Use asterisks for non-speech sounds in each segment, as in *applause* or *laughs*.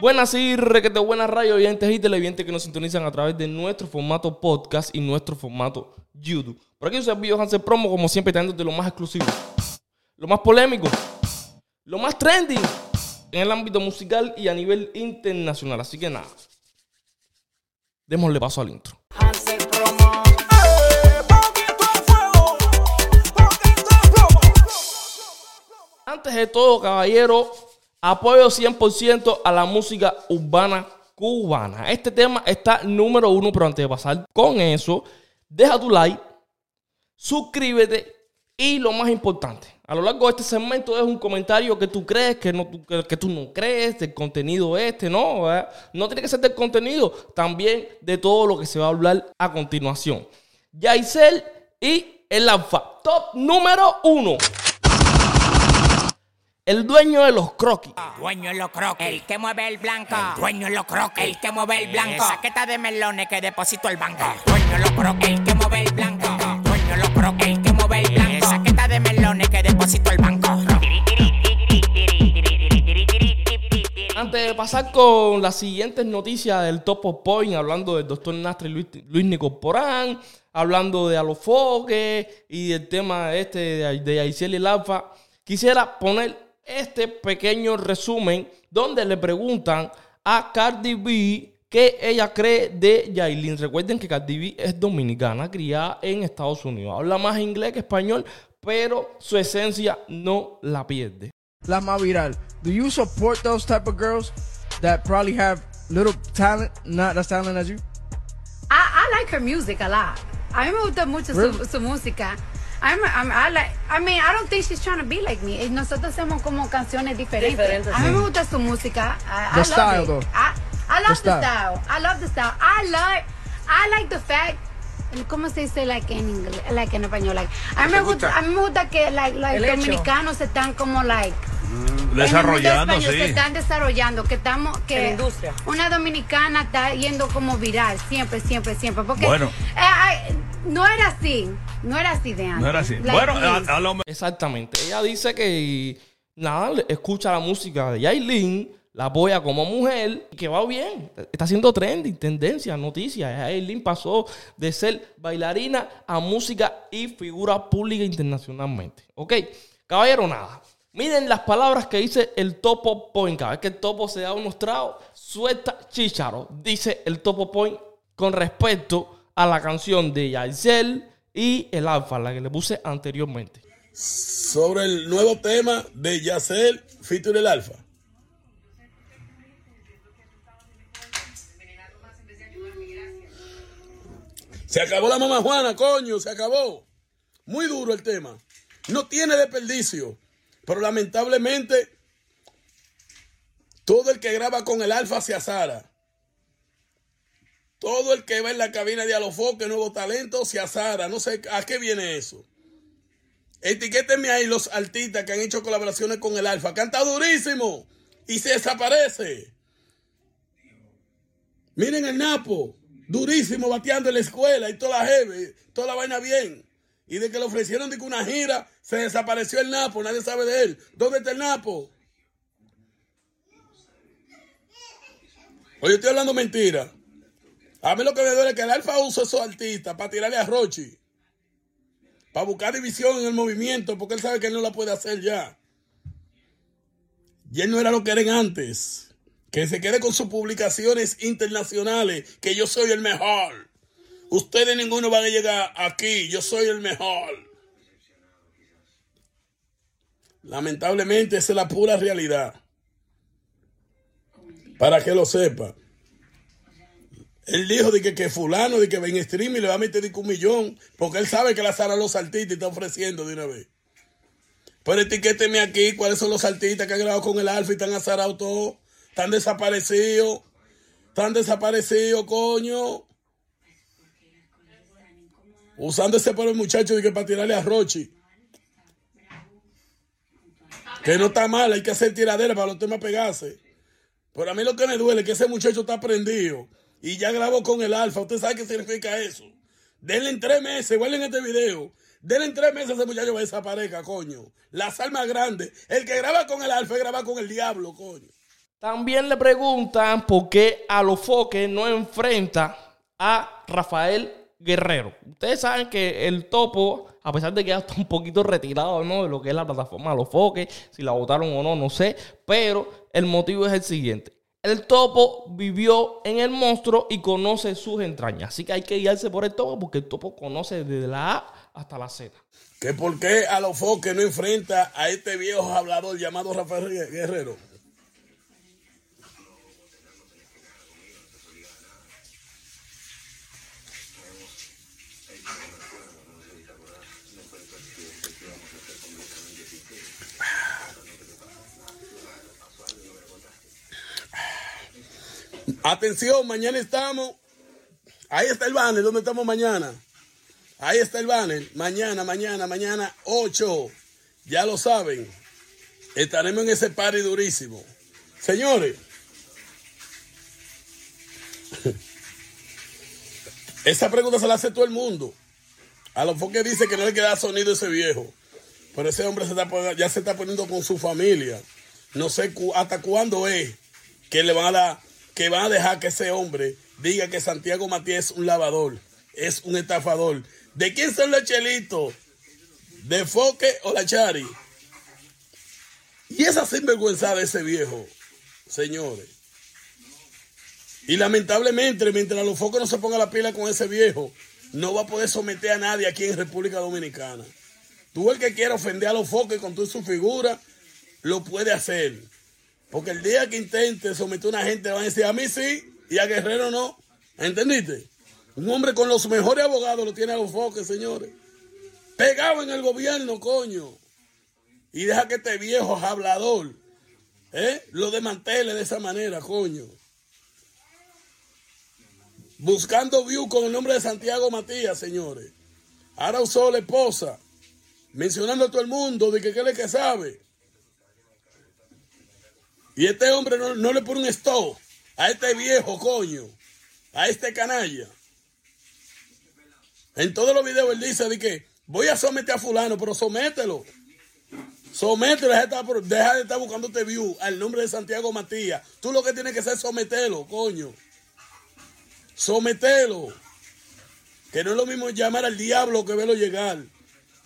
Buenas y requete buenas radio oyentes y televidentes que nos sintonizan a través de nuestro formato podcast y nuestro formato YouTube. Por aquí yo soy Hansel Promo, como siempre, de lo más exclusivo, lo más polémico, lo más trending en el ámbito musical y a nivel internacional. Así que nada, démosle paso al intro. Antes de todo, caballero, apoyo 100% a la música urbana cubana. Este tema está número uno, pero antes de pasar con eso, deja tu like, suscríbete y lo más importante, a lo largo de este segmento es un comentario que tú crees, que, no, que, tú no crees, del contenido este, no, no tiene que ser del contenido, también de todo lo que se va a hablar a continuación. Yaisel y el Alfa, top número uno. El dueño de los croquis. Dueño de los croquis. El que mueve el blanco. dueño de los croquis. El que mueve el blanco. Saqueta de melones que deposito el banco. Dueño de los croquis. El que mueve el blanco. Dueño de los croquis. El que mueve el blanco. Saqueta de melones que deposito el banco. Antes de pasar con las siguientes noticias del Top of Point, hablando del doctor Nastre Luis, Luis Nicoporán, hablando de Alofoque y del tema este de, de Aisel y el Alfa, quisiera poner este pequeño resumen donde le preguntan a Cardi B qué ella cree de Yailin. Recuerden que Cardi B es dominicana, criada en Estados Unidos. Habla más inglés que español, pero su esencia no la pierde. La más viral. Do you support those type of girls that probably have little talent, not as talented as you? I, I like her music a lot. A mí me gusta mucho su, su música. I'm, I'm, I, like, I mean, I don't think she's trying to be like me. Nosotros hacemos como canciones diferentes. diferentes a mí me gusta su música. I, the I style, love though. I, I love the, the style. I love the style. I like, I like the fact. ¿Cómo se dice like en inglés, like en español? Like, a mí me gusta, a mí me gusta que like, like los dominicanos están como like mm, desarrollando, sí. Se están desarrollando, que estamos, que la industria. una dominicana está yendo como viral, siempre, siempre, siempre. Porque bueno. eh, no era así. No era así de antes. No era así. bueno, a, lo... Exactamente. Ella dice que nada, escucha la música de Yailin, la apoya como mujer, que va bien. Está haciendo trending, tendencia, noticias. Yailin pasó de ser bailarina a música y figura pública internacionalmente. Ok, caballero, nada. Miren las palabras que dice el Topo Point. Cada vez que el topo se da unos tragos, suelta chicharo. Dice el Topo Point con respecto a la canción de Yaisel y el Alfa, la que le puse anteriormente. Sobre el nuevo tema de Yaisel feature el Alfa. Se acabó la mamá Juana, coño, se acabó. Muy duro el tema. No tiene desperdicio. Pero lamentablemente, todo el que graba con el Alfa se azara. Todo el que va en la cabina de Alofoque, Nuevo Talento, se azara. No sé a qué viene eso. Etiquétenme ahí los artistas que han hecho colaboraciones con el Alfa. Canta durísimo y se desaparece. Miren el Napo, durísimo, bateando en la escuela y toda la jeve, toda la vaina bien. Y de que le ofrecieron de que una gira, se desapareció el Napo, nadie sabe de él. ¿Dónde está el Napo? Oye, estoy hablando mentira. A mí lo que me duele es que el Alfa usa esos artistas para tirarle a Rochi. Para buscar división en el movimiento, porque él sabe que él no la puede hacer ya. Y él no era lo que eran antes. Que se quede con sus publicaciones internacionales, que yo soy el mejor. Ustedes ninguno van a llegar aquí, yo soy el mejor. Lamentablemente esa es la pura realidad. Para que lo sepa. Él dijo de que, que fulano, de que ven stream y le va a meter un millón, porque él sabe que la Sara los artistas está ofreciendo de una vez. Pero etiquéteme aquí cuáles son los artistas que han grabado con el Alfa y están azarados todos. Están desaparecidos. Están desaparecidos, coño. Usando ese pobre muchacho de que para tirarle a Rochi. Que no está mal, hay que hacer tiradera para los temas pegarse. Pero a mí lo que me duele es que ese muchacho está prendido y ya grabó con el alfa. ¿Usted sabe qué significa eso? Denle en tres meses, guarden este video. Denle en tres meses a ese muchacho va a desaparezca, coño. Las almas grandes. El que graba con el alfa graba con el diablo, coño. También le preguntan por qué a los foques no enfrenta a Rafael Guerrero. Ustedes saben que el topo, a pesar de que ya está un poquito retirado ¿no? de lo que es la plataforma de los foques, si la votaron o no, no sé, pero el motivo es el siguiente. El topo vivió en el monstruo y conoce sus entrañas. Así que hay que guiarse por el topo porque el topo conoce desde la A hasta la Z. ¿Que por qué a los foques no enfrenta a este viejo hablador llamado Rafael Guerrero? Atención, mañana estamos. Ahí está el banner, ¿dónde estamos mañana? Ahí está el banner. Mañana, mañana, mañana, 8. Ya lo saben. Estaremos en ese party durísimo. Señores. *laughs* Esa pregunta se la hace todo el mundo. A lo que dice que no le queda sonido ese viejo. Pero ese hombre se está, ya se está poniendo con su familia. No sé hasta cuándo es que le van a dar que va a dejar que ese hombre diga que Santiago Matías es un lavador, es un estafador. ¿De quién son los chelitos? ¿De Foque o la Chari? Y esa sinvergüenza de ese viejo, señores. Y lamentablemente, mientras los focos no se pongan la pila con ese viejo, no va a poder someter a nadie aquí en República Dominicana. Tú el que quiera ofender a los focos con toda su figura, lo puede hacer. Porque el día que intente someter a una gente, van a decir, a mí sí y a Guerrero no. ¿Entendiste? Un hombre con los mejores abogados lo tiene a los foques, señores. Pegado en el gobierno, coño. Y deja que este viejo hablador ¿eh? lo desmantele de esa manera, coño. Buscando view con el nombre de Santiago Matías, señores. Ahora usó la esposa, mencionando a todo el mundo de que qué es que sabe. Y este hombre no, le pone un stop a este viejo coño, a este canalla. En todos los videos él dice de que voy a someter a fulano, pero somételo. Somételo, deja de estar buscando este view al nombre de Santiago Matías. Tú lo que tienes que hacer es someterlo, coño. Sometelo. Que no es lo mismo llamar al diablo que verlo llegar.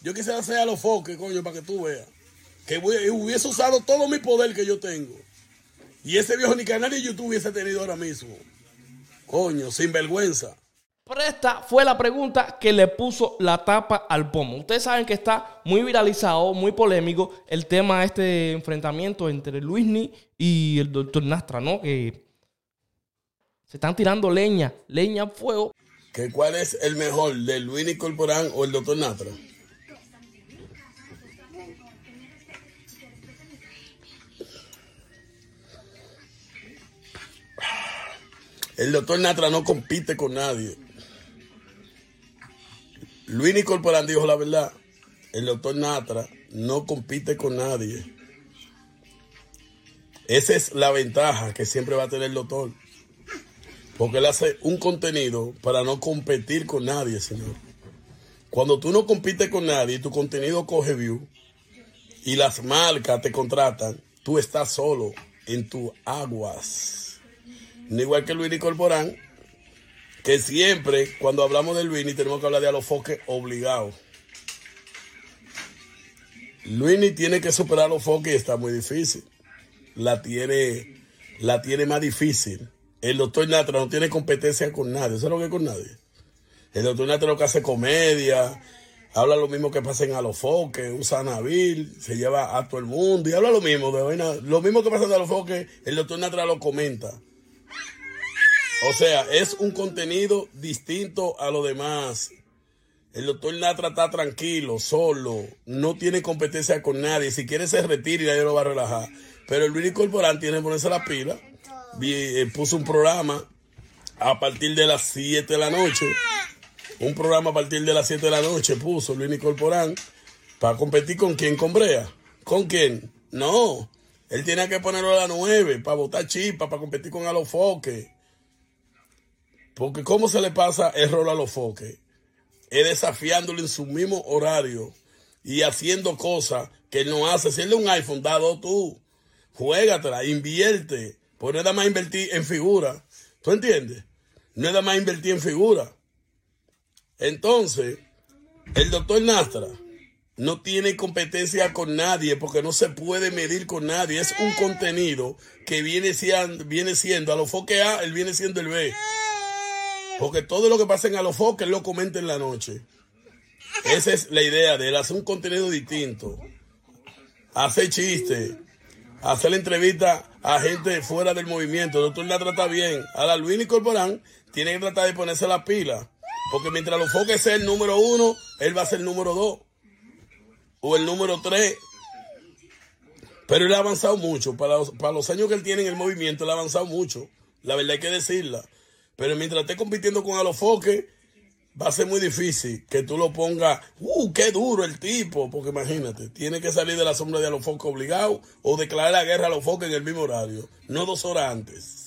Yo quisiera hacer a los foques, coño, para que tú veas. Que hubiese usado todo mi poder que yo tengo. Y ese viejo ni canal de YouTube hubiese tenido ahora mismo. Coño, sin vergüenza. Pero esta fue la pregunta que le puso la tapa al pomo. Ustedes saben que está muy viralizado, muy polémico el tema de este enfrentamiento entre Luisni y el doctor Nastra, ¿no? Que se están tirando leña, leña fuego. ¿Que ¿Cuál es el mejor, de Luisni Corporán o el doctor Nastra? El doctor Natra no compite con nadie. Luis Nicolporán dijo la verdad. El doctor Natra no compite con nadie. Esa es la ventaja que siempre va a tener el doctor. Porque él hace un contenido para no competir con nadie, señor. Cuando tú no compites con nadie tu contenido coge view y las marcas te contratan, tú estás solo en tus aguas. No igual que Luini Corporán, que siempre cuando hablamos de Luini tenemos que hablar de Alofoque obligado. Luini tiene que superar Alofoque y está muy difícil. La tiene, la tiene más difícil. El doctor Natra no tiene competencia con nadie. ¿Eso es lo que es con nadie? El doctor Natra lo que hace comedia, habla lo mismo que pasa en Alofoque, usa Nabil, se lleva a todo el mundo y habla lo mismo. De lo mismo que pasa en Alofoque, el doctor Natra lo comenta. O sea, es un contenido distinto a lo demás. El doctor Natra está tranquilo, solo, no tiene competencia con nadie. Si quiere se retira y nadie lo va a relajar. Pero el Luis Corporán tiene que ponerse la pila. Eh, puso un programa a partir de las 7 de la noche. Un programa a partir de las 7 de la noche puso Luis Corporán para competir con quién, con Brea. ¿Con quién? No. Él tiene que ponerlo a las 9 para botar chispa, para competir con Alofoque. Porque cómo se le pasa el rol a los foques, es desafiándolo en su mismo horario y haciendo cosas que él no hace. Si él es un iPhone, dado tú, juégatela, invierte, Pues no es nada más invertir en figura. ¿Tú entiendes? No es nada más invertir en figura. Entonces, el doctor Nastra no tiene competencia con nadie porque no se puede medir con nadie. Es un contenido que viene siendo, viene siendo a los foques A, él viene siendo el B. Porque todo lo que pasa en a los foques él lo comenta en la noche. Esa es la idea de él, hacer un contenido distinto. Hacer chistes, hacer la entrevista a gente fuera del movimiento. El doctor la trata bien. Ahora Luis y Corporán tiene que tratar de ponerse la pila. Porque mientras los foques sea el número uno, él va a ser el número dos. O el número tres. Pero él ha avanzado mucho. Para los, para los años que él tiene en el movimiento, él ha avanzado mucho. La verdad hay que decirla. Pero mientras esté compitiendo con Alofoque, va a ser muy difícil que tú lo pongas, ¡uh, qué duro el tipo! Porque imagínate, tiene que salir de la sombra de Alofoque obligado o declarar la guerra a Alofoque en el mismo horario, no dos horas antes.